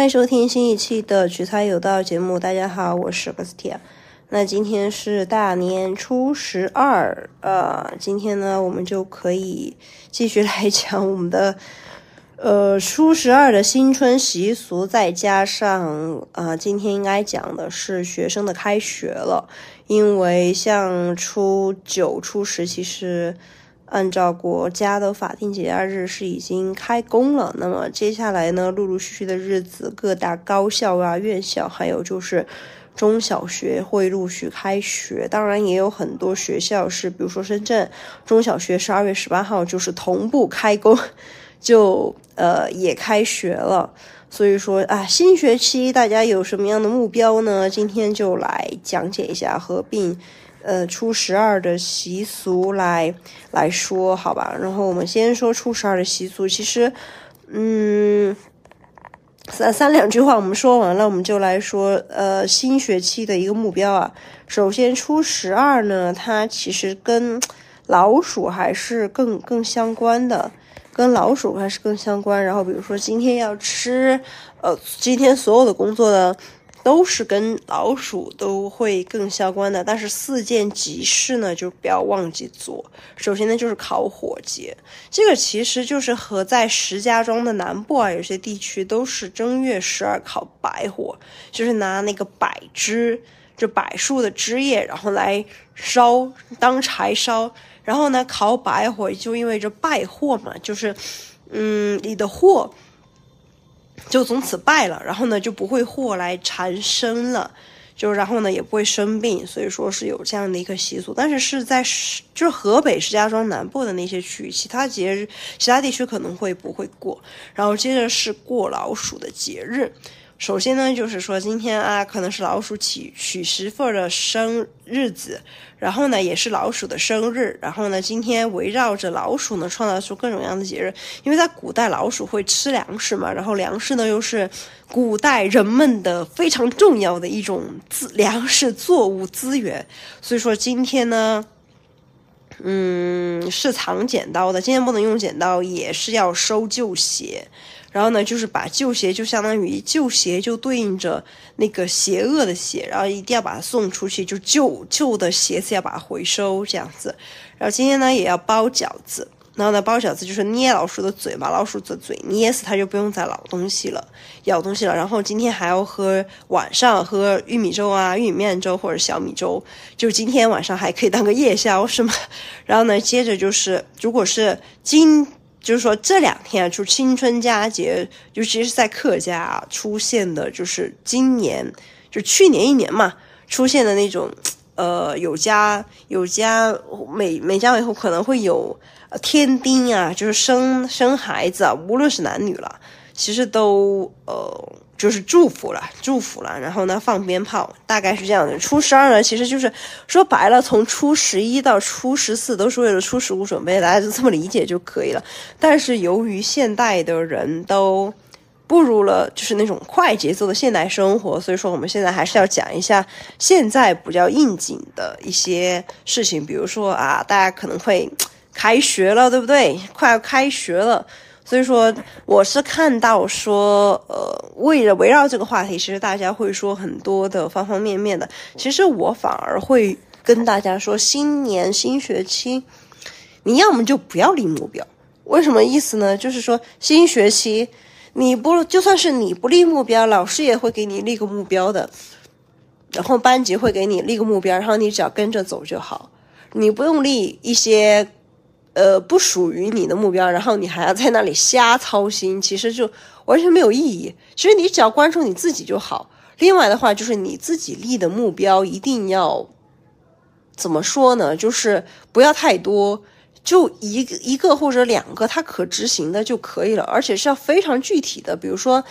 欢迎收听新一期的取材有道节目。大家好，我是格斯蒂亚。那今天是大年初十二，呃，今天呢，我们就可以继续来讲我们的呃初十二的新春习俗，再加上啊，今天应该讲的是学生的开学了，因为像初九、初十，其实。按照国家的法定节假日是已经开工了，那么接下来呢，陆陆续续的日子，各大高校啊、院校，还有就是中小学会陆续开学。当然，也有很多学校是，比如说深圳中小学十二月十八号就是同步开工，就呃也开学了。所以说啊，新学期大家有什么样的目标呢？今天就来讲解一下合并。呃，初十二的习俗来来说，好吧。然后我们先说初十二的习俗。其实，嗯，三三两句话我们说完了，我们就来说呃新学期的一个目标啊。首先，初十二呢，它其实跟老鼠还是更更相关的，跟老鼠还是更相关。然后，比如说今天要吃，呃，今天所有的工作的。都是跟老鼠都会更相关的，但是四件急事呢，就不要忘记做。首先呢，就是烤火节，这个其实就是和在石家庄的南部啊，有些地区都是正月十二烤白火，就是拿那个柏枝，就柏树的枝叶，然后来烧当柴烧，然后呢烤白火，就意味着败货嘛，就是嗯，你的货。就从此败了，然后呢就不会祸来缠身了，就然后呢也不会生病，所以说是有这样的一个习俗。但是是在就是河北石家庄南部的那些区域，其他节日其他地区可能会不会过。然后接着是过老鼠的节日。首先呢，就是说今天啊，可能是老鼠娶娶媳妇的生日子，然后呢，也是老鼠的生日，然后呢，今天围绕着老鼠呢，创造出各种各样的节日。因为在古代，老鼠会吃粮食嘛，然后粮食呢，又是古代人们的非常重要的一种资粮食作物资源，所以说今天呢，嗯，是藏剪刀的，今天不能用剪刀，也是要收旧鞋。然后呢，就是把旧鞋就相当于旧鞋就对应着那个邪恶的鞋，然后一定要把它送出去，就旧旧的鞋子要把它回收这样子。然后今天呢也要包饺子，然后呢包饺子就是捏老鼠的嘴，把老鼠的嘴捏死，它就不用再咬东西了，咬东西了。然后今天还要喝晚上喝玉米粥啊、玉米面粥或者小米粥，就是今天晚上还可以当个夜宵是吗？然后呢，接着就是如果是今。就是说这两天就新春佳节，尤其是在客家出现的，就是今年就去年一年嘛出现的那种，呃，有家有家每每家每户可能会有天丁啊，就是生生孩子啊，无论是男女了，其实都呃。就是祝福了，祝福了，然后呢，放鞭炮，大概是这样的。初十二呢，其实就是说白了，从初十一到初十四都是为了初十五准备，大家就这么理解就可以了。但是由于现代的人都步入了就是那种快节奏的现代生活，所以说我们现在还是要讲一下现在比较应景的一些事情，比如说啊，大家可能会开学了，对不对？快要开学了。所以说，我是看到说，呃，为了围绕这个话题，其实大家会说很多的方方面面的。其实我反而会跟大家说，新年新学期，你要么就不要立目标。为什么意思呢？就是说新学期你不就算是你不立目标，老师也会给你立个目标的，然后班级会给你立个目标，然后你只要跟着走就好，你不用立一些。呃，不属于你的目标，然后你还要在那里瞎操心，其实就完全没有意义。其实你只要关注你自己就好。另外的话，就是你自己立的目标一定要怎么说呢？就是不要太多，就一个一个或者两个，它可执行的就可以了，而且是要非常具体的，比如说。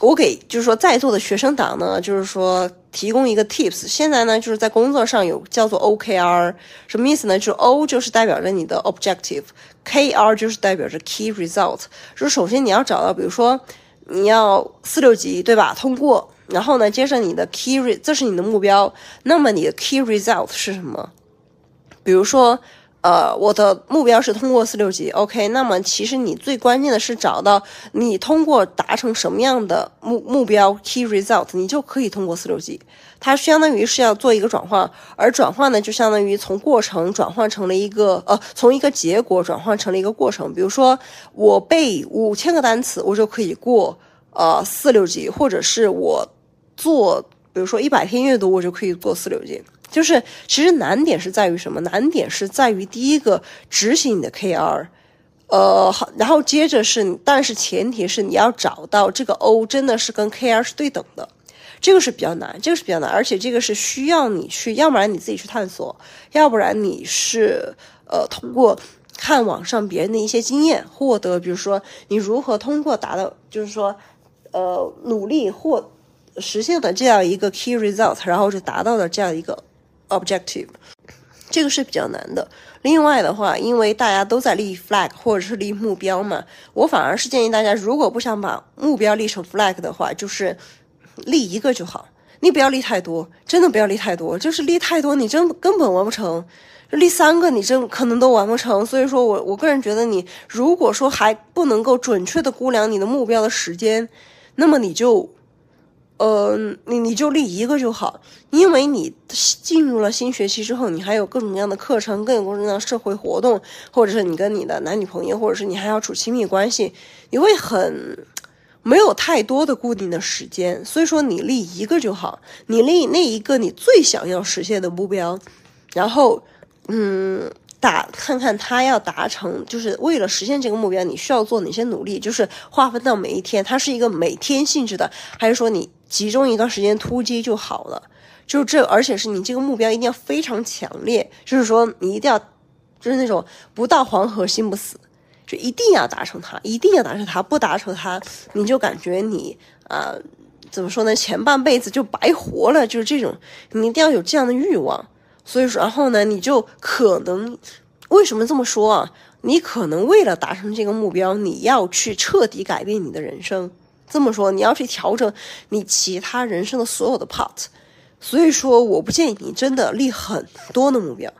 我给就是说在座的学生党呢，就是说提供一个 tips。现在呢，就是在工作上有叫做 OKR，什么意思呢？就是 O 就是代表着你的 objective，KR 就是代表着 key result。就是首先你要找到，比如说你要四六级对吧？通过，然后呢，接着你的 key 这是你的目标，那么你的 key result 是什么？比如说。呃，我的目标是通过四六级，OK。那么其实你最关键的是找到你通过达成什么样的目目标 key result，你就可以通过四六级。它相当于是要做一个转换，而转换呢，就相当于从过程转换成了一个呃，从一个结果转换成了一个过程。比如说我背五千个单词，我就可以过呃四六级，或者是我做比如说一百篇阅读，我就可以过四六级。就是其实难点是在于什么？难点是在于第一个执行你的 KR，呃，好，然后接着是，但是前提是你要找到这个 O 真的是跟 KR 是对等的，这个是比较难，这个是比较难，而且这个是需要你去，要不然你自己去探索，要不然你是呃通过看网上别人的一些经验获得，比如说你如何通过达到，就是说呃努力或实现的这样一个 key result，然后就达到了这样一个。Objective，这个是比较难的。另外的话，因为大家都在立 flag 或者是立目标嘛，我反而是建议大家，如果不想把目标立成 flag 的话，就是立一个就好。你不要立太多，真的不要立太多。就是立太多，你真根本完不成。立三个，你真可能都完不成。所以说我我个人觉得，你如果说还不能够准确的估量你的目标的时间，那么你就。呃，你你就立一个就好，因为你进入了新学期之后，你还有各种各样的课程，各种各样的社会活动，或者是你跟你的男女朋友，或者是你还要处亲密关系，你会很没有太多的固定的时间，所以说你立一个就好，你立那一个你最想要实现的目标，然后，嗯。打看看他要达成，就是为了实现这个目标，你需要做哪些努力？就是划分到每一天，它是一个每天性质的，还是说你集中一段时间突击就好了？就这，而且是你这个目标一定要非常强烈，就是说你一定要，就是那种不到黄河心不死，就一定要达成它，一定要达成它，不达成它，你就感觉你啊，怎么说呢？前半辈子就白活了，就是这种，你一定要有这样的欲望。所以说，然后呢，你就可能为什么这么说啊？你可能为了达成这个目标，你要去彻底改变你的人生。这么说，你要去调整你其他人生的所有的 part。所以说，我不建议你真的立很多的目标，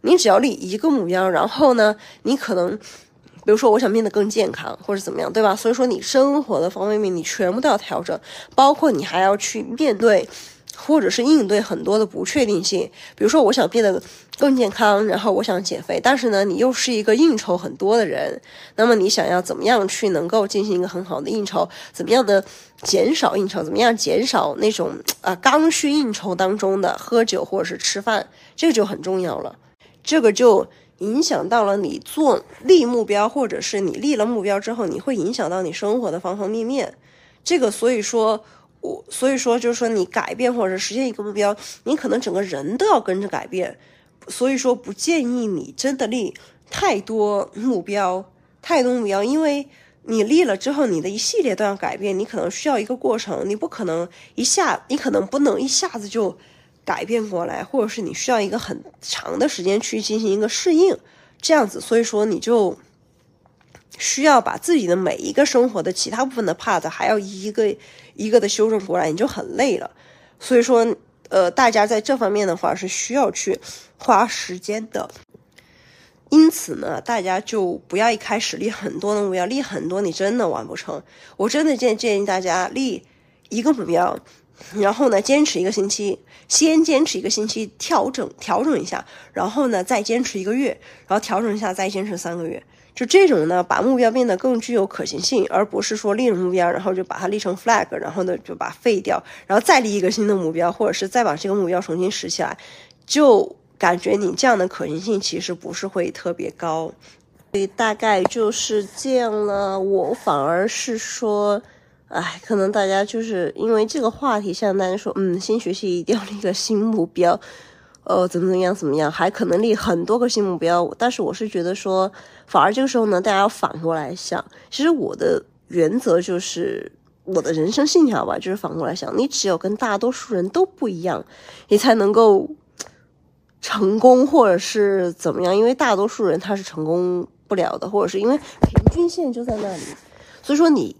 你只要立一个目标。然后呢，你可能，比如说，我想变得更健康，或者怎么样，对吧？所以说，你生活的方方面面，你全部都要调整，包括你还要去面对。或者是应对很多的不确定性，比如说我想变得更健康，然后我想减肥，但是呢，你又是一个应酬很多的人，那么你想要怎么样去能够进行一个很好的应酬？怎么样的减少应酬？怎么样减少那种啊刚需应酬当中的喝酒或者是吃饭？这个就很重要了，这个就影响到了你做立目标，或者是你立了目标之后，你会影响到你生活的方方面面。这个所以说。我所以说，就是说你改变或者实现一个目标，你可能整个人都要跟着改变。所以说，不建议你真的立太多目标，太多目标，因为你立了之后，你的一系列都要改变，你可能需要一个过程，你不可能一下，你可能不能一下子就改变过来，或者是你需要一个很长的时间去进行一个适应，这样子。所以说，你就。需要把自己的每一个生活的其他部分的 part 还要一个一个的修正过来，你就很累了。所以说，呃，大家在这方面的话是需要去花时间的。因此呢，大家就不要一开始立很多的目标，立很多你真的完不成。我真的建建议大家立一个目标，然后呢坚持一个星期，先坚持一个星期，调整调整一下，然后呢再坚持一个月，然后调整一下，再坚持三个月。就这种呢，把目标变得更具有可行性，而不是说立了目标，然后就把它立成 flag，然后呢就把废掉，然后再立一个新的目标，或者是再把这个目标重新拾起来，就感觉你这样的可行性其实不是会特别高。所以大概就是这样了。我反而是说，哎，可能大家就是因为这个话题，像大家说，嗯，新学期一定要立个新目标。呃，怎么怎么样，怎么样，还可能立很多个新目标，但是我是觉得说，反而这个时候呢，大家要反过来想，其实我的原则就是我的人生信条吧，就是反过来想，你只有跟大多数人都不一样，你才能够成功，或者是怎么样，因为大多数人他是成功不了的，或者是因为平均线就在那里，所以说你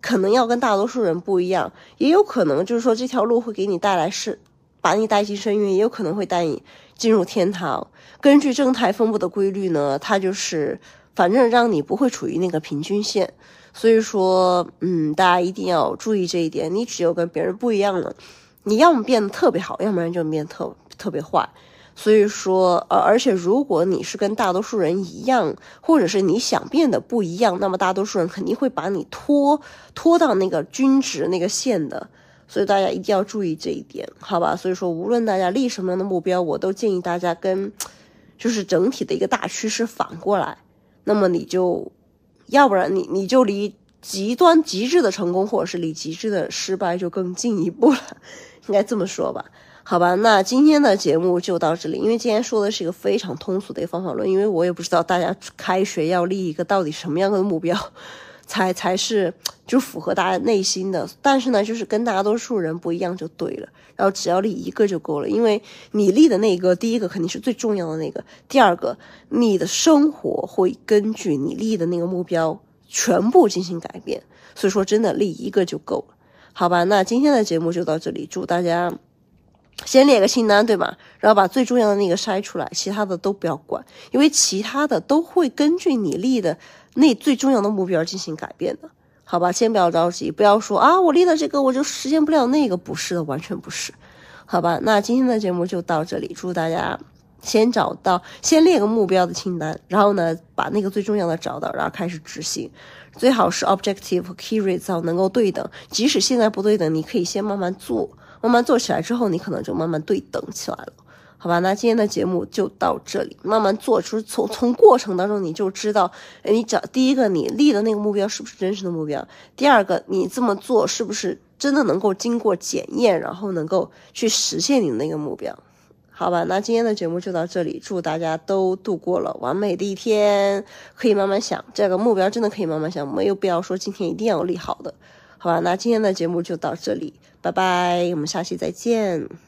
可能要跟大多数人不一样，也有可能就是说这条路会给你带来是。把你带进深渊，也有可能会带你进入天堂。根据正态分布的规律呢，它就是反正让你不会处于那个平均线。所以说，嗯，大家一定要注意这一点。你只有跟别人不一样了，你要么变得特别好，要不然就变特特别坏。所以说，呃，而且如果你是跟大多数人一样，或者是你想变得不一样，那么大多数人肯定会把你拖拖到那个均值那个线的。所以大家一定要注意这一点，好吧？所以说，无论大家立什么样的目标，我都建议大家跟就是整体的一个大趋势反过来，那么你就。要不然你你就离极端极致的成功，或者是离极致的失败就更进一步了，应该这么说吧？好吧，那今天的节目就到这里。因为今天说的是一个非常通俗的一个方法论，因为我也不知道大家开学要立一个到底什么样的目标，才才是就符合大家内心的。但是呢，就是跟大多数人不一样就对了。然后只要立一个就够了，因为你立的那个第一个肯定是最重要的那个，第二个你的生活会根据你立的那个目标全部进行改变，所以说真的立一个就够了，好吧？那今天的节目就到这里，祝大家先列个清单，对吧？然后把最重要的那个筛出来，其他的都不要管，因为其他的都会根据你立的那最重要的目标进行改变的。好吧，先不要着急，不要说啊，我立了这个我就实现不了那个，不是的，完全不是。好吧，那今天的节目就到这里，祝大家先找到，先列个目标的清单，然后呢，把那个最重要的找到，然后开始执行，最好是 objective 和 key result 能够对等，即使现在不对等，你可以先慢慢做，慢慢做起来之后，你可能就慢慢对等起来了。好吧，那今天的节目就到这里，慢慢做出从从过程当中你就知道，哎，你找第一个你立的那个目标是不是真实的目标？第二个，你这么做是不是真的能够经过检验，然后能够去实现你的那个目标？好吧，那今天的节目就到这里，祝大家都度过了完美的一天，可以慢慢想这个目标，真的可以慢慢想，没有必要说今天一定要立好的。好吧，那今天的节目就到这里，拜拜，我们下期再见。